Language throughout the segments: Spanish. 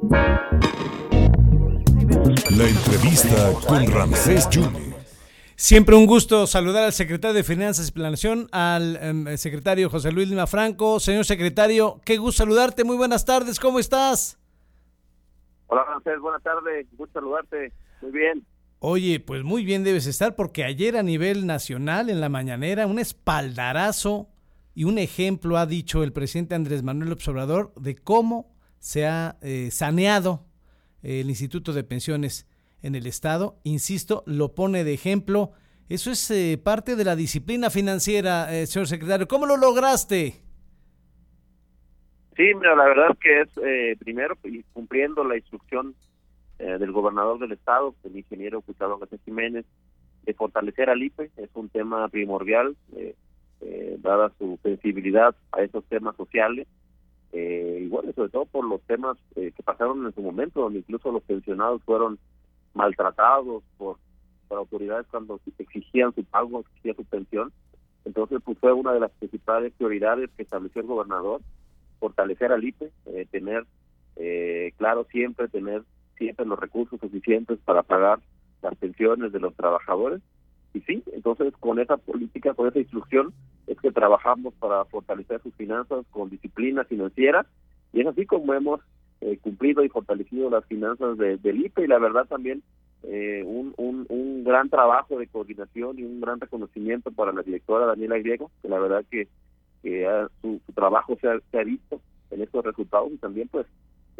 La entrevista con Ramsés Yunes. Siempre un gusto saludar al secretario de Finanzas y Planeación, al em, secretario José Luis Lima Franco. Señor secretario, qué gusto saludarte. Muy buenas tardes, ¿cómo estás? Hola, Ramsés, buenas tardes. Gusto saludarte. Muy bien. Oye, pues muy bien debes estar porque ayer a nivel nacional, en la mañanera, un espaldarazo y un ejemplo ha dicho el presidente Andrés Manuel Observador de cómo se ha eh, saneado el Instituto de Pensiones en el Estado. Insisto, lo pone de ejemplo. Eso es eh, parte de la disciplina financiera, eh, señor secretario. ¿Cómo lo lograste? Sí, mira, la verdad es que es eh, primero cumpliendo la instrucción del gobernador del Estado, el ingeniero Gustavo García Jiménez, de fortalecer al IPE. Es un tema primordial, dada su sensibilidad a esos temas sociales eh, y sobre todo por los temas eh, que pasaron en su momento, donde incluso los pensionados fueron maltratados por, por autoridades cuando exigían su pago, exigían su pensión. Entonces, pues fue una de las principales prioridades que estableció el gobernador, fortalecer al IPE, eh, tener, eh, claro, siempre tener siempre los recursos suficientes para pagar las pensiones de los trabajadores. Y sí, entonces con esa política, con esa instrucción, es que trabajamos para fortalecer sus finanzas con disciplina financiera y es así como hemos eh, cumplido y fortalecido las finanzas de, del IPE y la verdad también eh, un, un, gran trabajo de coordinación y un gran reconocimiento para la directora Daniela Griego, que la verdad que, que su, su, trabajo se ha, se ha visto en estos resultados y también pues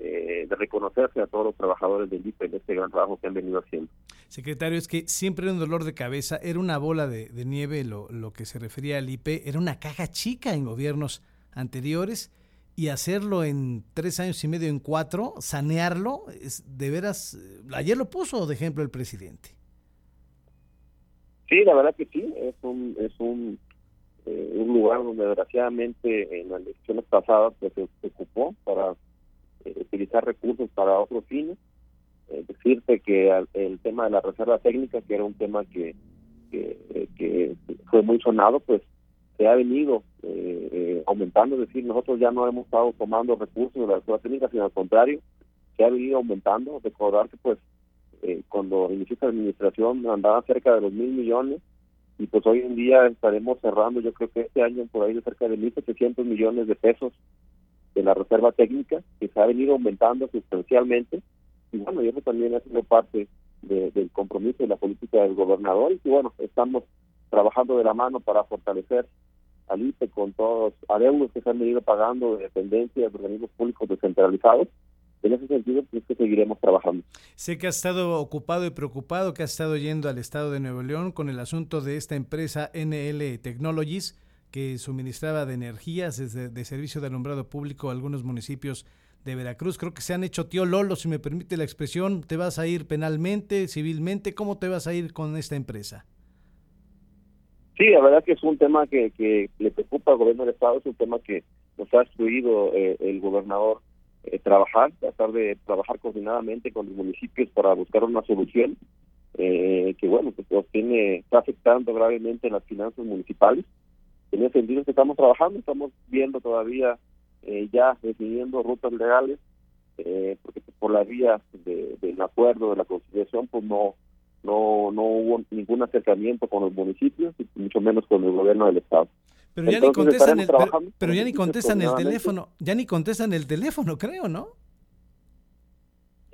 eh, de reconocerse a todos los trabajadores del IPE en este gran trabajo que han venido haciendo. Secretario, es que siempre era un dolor de cabeza, era una bola de, de nieve lo, lo, que se refería al IPE, era una caja chica en gobiernos anteriores y hacerlo en tres años y medio, en cuatro, sanearlo, es de veras, ayer lo puso de ejemplo el presidente. Sí, la verdad que sí, es un, es un, eh, un lugar donde desgraciadamente en las elecciones pasadas pues, se, se ocupó para eh, utilizar recursos para otros fines. Eh, decirte que al, el tema de la reserva técnica, que era un tema que, que, que fue muy sonado, pues se ha venido eh, eh, aumentando, es decir, nosotros ya no hemos estado tomando recursos de la reserva técnica, sino al contrario, se ha venido aumentando. Recordar que pues eh, cuando inició esta administración andaba cerca de los mil millones y pues hoy en día estaremos cerrando, yo creo que este año por ahí de cerca de mil setecientos millones de pesos de la reserva técnica, que se ha venido aumentando sustancialmente, y bueno, y eso también ha sido parte de, del compromiso de la política del gobernador, y bueno, estamos trabajando de la mano para fortalecer al IPE con todos los adeudos que se han venido pagando de dependencias, de organismos públicos descentralizados, en ese sentido, pues que seguiremos trabajando. Sé que ha estado ocupado y preocupado, que ha estado yendo al estado de Nuevo León con el asunto de esta empresa NL Technologies, que suministraba de energías desde de servicio de alumbrado público a algunos municipios de Veracruz. Creo que se han hecho tío Lolo, si me permite la expresión. ¿Te vas a ir penalmente, civilmente? ¿Cómo te vas a ir con esta empresa? Sí, la verdad que es un tema que, que le preocupa al gobierno del Estado, es un tema que nos ha instruido eh, el gobernador eh, trabajar, tratar de trabajar coordinadamente con los municipios para buscar una solución eh, que, bueno, pues tiene, está afectando gravemente las finanzas municipales en ese sentido que estamos trabajando, estamos viendo todavía eh, ya definiendo rutas legales, eh, porque por la vía de, del acuerdo de la conciliación, pues no no no hubo ningún acercamiento con los municipios y mucho menos con el gobierno del estado. Pero ya ni contestan el, pero, pero ya ni contestan el teléfono, ya ni contestan el teléfono, creo, ¿no?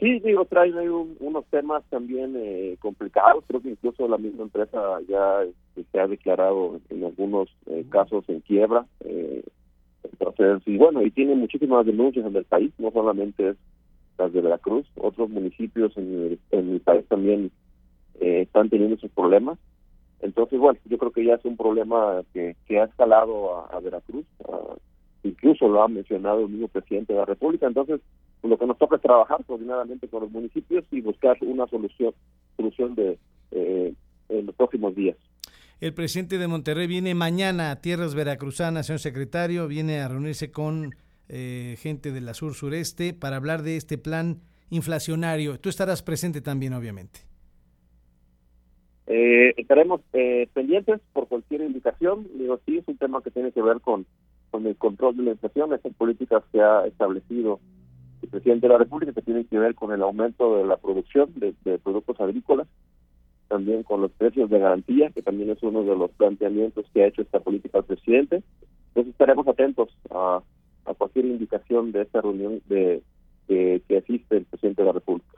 Sí, digo, traen ahí un, unos temas también eh, complicados. Creo que incluso la misma empresa ya este, se ha declarado en algunos eh, casos en quiebra. Eh, entonces, y bueno, y tiene muchísimas denuncias en el país, no solamente es las de Veracruz, otros municipios en el, en el país también eh, están teniendo esos problemas. Entonces, bueno, yo creo que ya es un problema que, que ha escalado a, a Veracruz, a, incluso lo ha mencionado el mismo presidente de la República. Entonces, lo que nos toca es trabajar coordinadamente con los municipios y buscar una solución solución de eh, en los próximos días. El presidente de Monterrey viene mañana a tierras veracruzanas, señor secretario, viene a reunirse con eh, gente de la sur sureste para hablar de este plan inflacionario. Tú estarás presente también, obviamente. Eh, estaremos eh, pendientes por cualquier indicación. Digo, sí, es un tema que tiene que ver con, con el control de la inflación, esas políticas que ha establecido el presidente de la República que tiene que ver con el aumento de la producción de, productos agrícolas, también con los precios de garantía, que también es uno de los planteamientos que ha hecho esta política el presidente. Entonces estaremos atentos a, cualquier indicación de esta reunión de, que asiste el presidente de la República.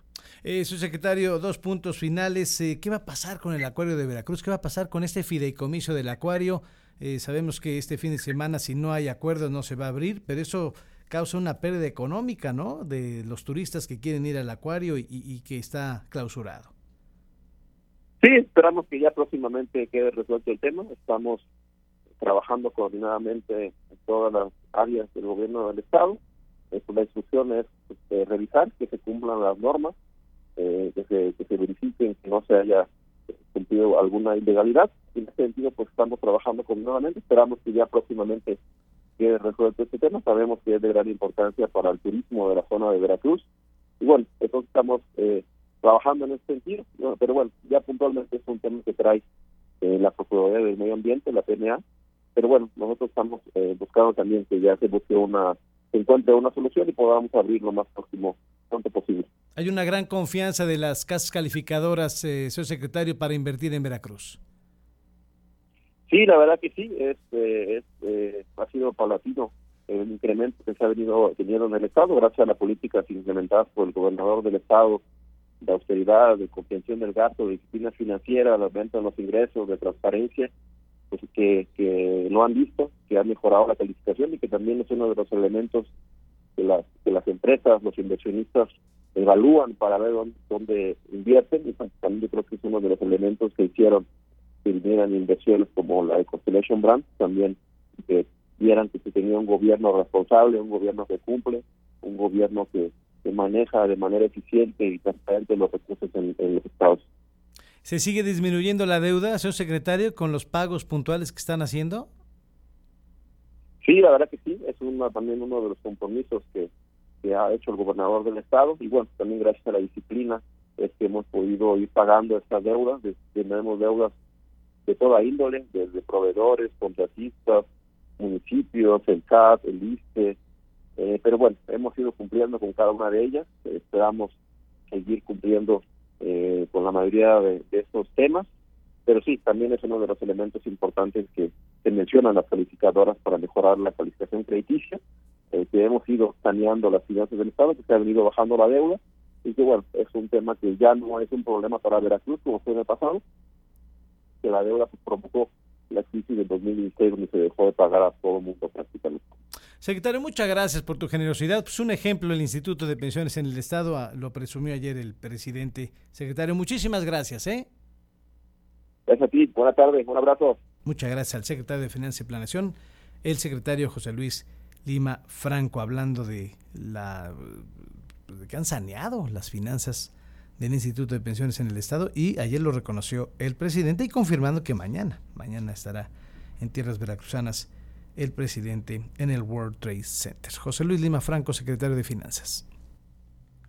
Eh, su secretario, dos puntos finales. Eh, ¿Qué va a pasar con el acuario de Veracruz? ¿Qué va a pasar con este fideicomiso del acuario? Eh, sabemos que este fin de semana, si no hay acuerdo, no se va a abrir, pero eso causa una pérdida económica, ¿no? De los turistas que quieren ir al acuario y, que está clausurado. Sí, esperamos que ya próximamente quede resuelto el tema. Estamos trabajando coordinadamente en todas las áreas del gobierno del Estado. la instrucción es este, revisar que se cumplan las normas, eh, que, se, que se verifiquen que no se haya cumplido alguna ilegalidad. En ese sentido, pues estamos trabajando coordinadamente. Esperamos que ya próximamente que resuelto este tema. Sabemos que es de gran importancia para el turismo de la zona de Veracruz. Y bueno, entonces estamos eh, trabajando en ese sentido. Pero bueno, ya puntualmente es un tema que trae eh, la Procuraduría del Medio Ambiente, la PNA. Pero bueno, nosotros estamos eh, buscando también que ya se busque una, se encuentre una solución y podamos abrir lo más próximo, pronto posible. Hay una gran confianza de las casas calificadoras, eh, señor secretario, para invertir en Veracruz. Sí, la verdad que sí, es, eh, eh, ha sido paulatino el incremento que se ha venido teniendo en el Estado gracias a la política implementada por el gobernador del Estado de austeridad, de contención del gasto, de disciplina financiera, de aumento de los ingresos, de transparencia, pues que, que lo han visto, que ha mejorado la calificación y que también es uno de los elementos que las, que las empresas, los inversionistas evalúan para ver dónde, dónde invierten y pues, también yo creo que es uno de los elementos que hicieron que vinieran inversiones como la de Constellation Brand, también que vieran que se tenía un gobierno responsable, un gobierno que cumple, un gobierno que, maneja de manera eficiente y transparente los recursos en, los estados. ¿Se sigue disminuyendo la deuda, señor secretario, con los pagos puntuales que están haciendo? Sí, la verdad que sí, es una, también uno de los compromisos que, que ha hecho el gobernador del estado y bueno, también gracias a la disciplina es que hemos podido ir pagando estas deudas, tenemos deudas de toda índole, desde proveedores, contratistas, municipios, el CAT, el ISTE, eh, pero bueno, hemos ido cumpliendo con cada una de ellas, esperamos seguir cumpliendo eh, con la mayoría de, estos temas, pero sí, también es uno de los elementos importantes que se mencionan las calificadoras para mejorar la calificación crediticia, eh, que hemos ido saneando las finanzas del Estado, que se ha venido bajando la deuda, y que bueno, es un tema que ya no es un problema para Veracruz como fue en el pasado, la deuda provocó la crisis del 2016 donde se dejó de pagar a todo el mundo prácticamente. Secretario, muchas gracias por tu generosidad. Pues un ejemplo, el Instituto de Pensiones en el Estado ah, lo presumió ayer el presidente. Secretario, muchísimas gracias. ¿eh? Gracias a ti, buenas tardes, un abrazo. Muchas gracias al secretario de Finanzas y Planeación, el secretario José Luis Lima Franco, hablando de la de que han saneado las finanzas del Instituto de Pensiones en el Estado y ayer lo reconoció el presidente y confirmando que mañana, mañana estará en tierras veracruzanas el presidente en el World Trade Center. José Luis Lima Franco, secretario de Finanzas.